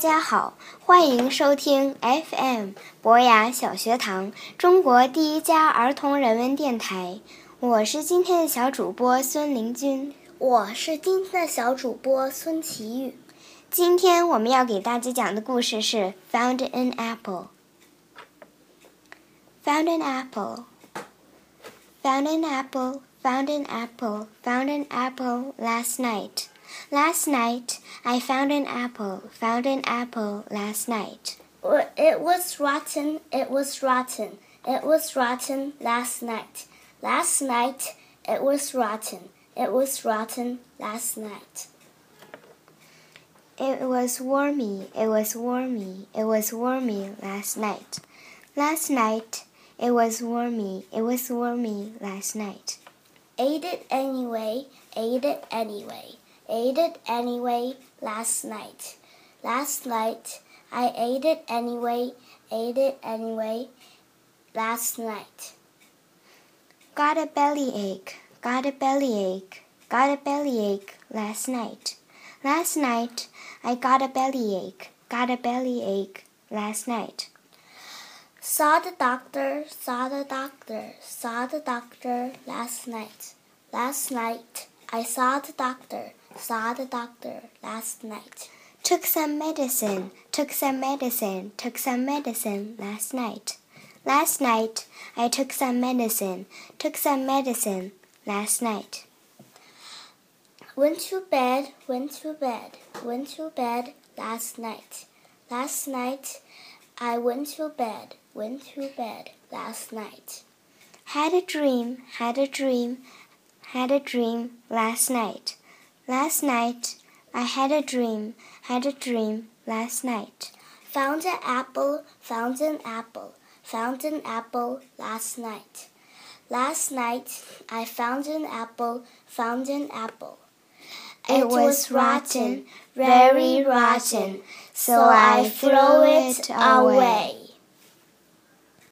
家好，欢迎收听 FM 博雅小学堂，中国第一家儿童人文电台。我是今天的小主播孙林君，我是今天的小主播孙奇玉。今天我们要给大家讲的故事是 Found an Apple。Found an apple. Found an apple. Found an apple. Found an apple last night. Last night, I found an apple, found an apple last night. It was rotten, it was rotten, it was rotten last night. Last night, it was rotten, it was rotten last night. It was wormy, it was wormy, it was wormy last night. Last night, it was wormy, it was wormy last night. Ate it anyway, ate it anyway ate it anyway last night. Last night, I ate it anyway, ate it anyway last night. Got a bellyache, got a bellyache, got a bellyache last night. Last night, I got a bellyache, got a bellyache last night. Saw the doctor, saw the doctor, saw the doctor last night. Last night, I saw the doctor, saw the doctor last night. Took some medicine, took some medicine, took some medicine last night. Last night I took some medicine, took some medicine last night. Went to bed, went to bed, went to bed last night. Last night I went to bed, went to bed last night. Had a dream, had a dream, had a dream last night. Last night I had a dream, had a dream last night. Found an apple, found an apple, found an apple last night. Last night I found an apple, found an apple. It, was rotten, very rotten, so I threw it away.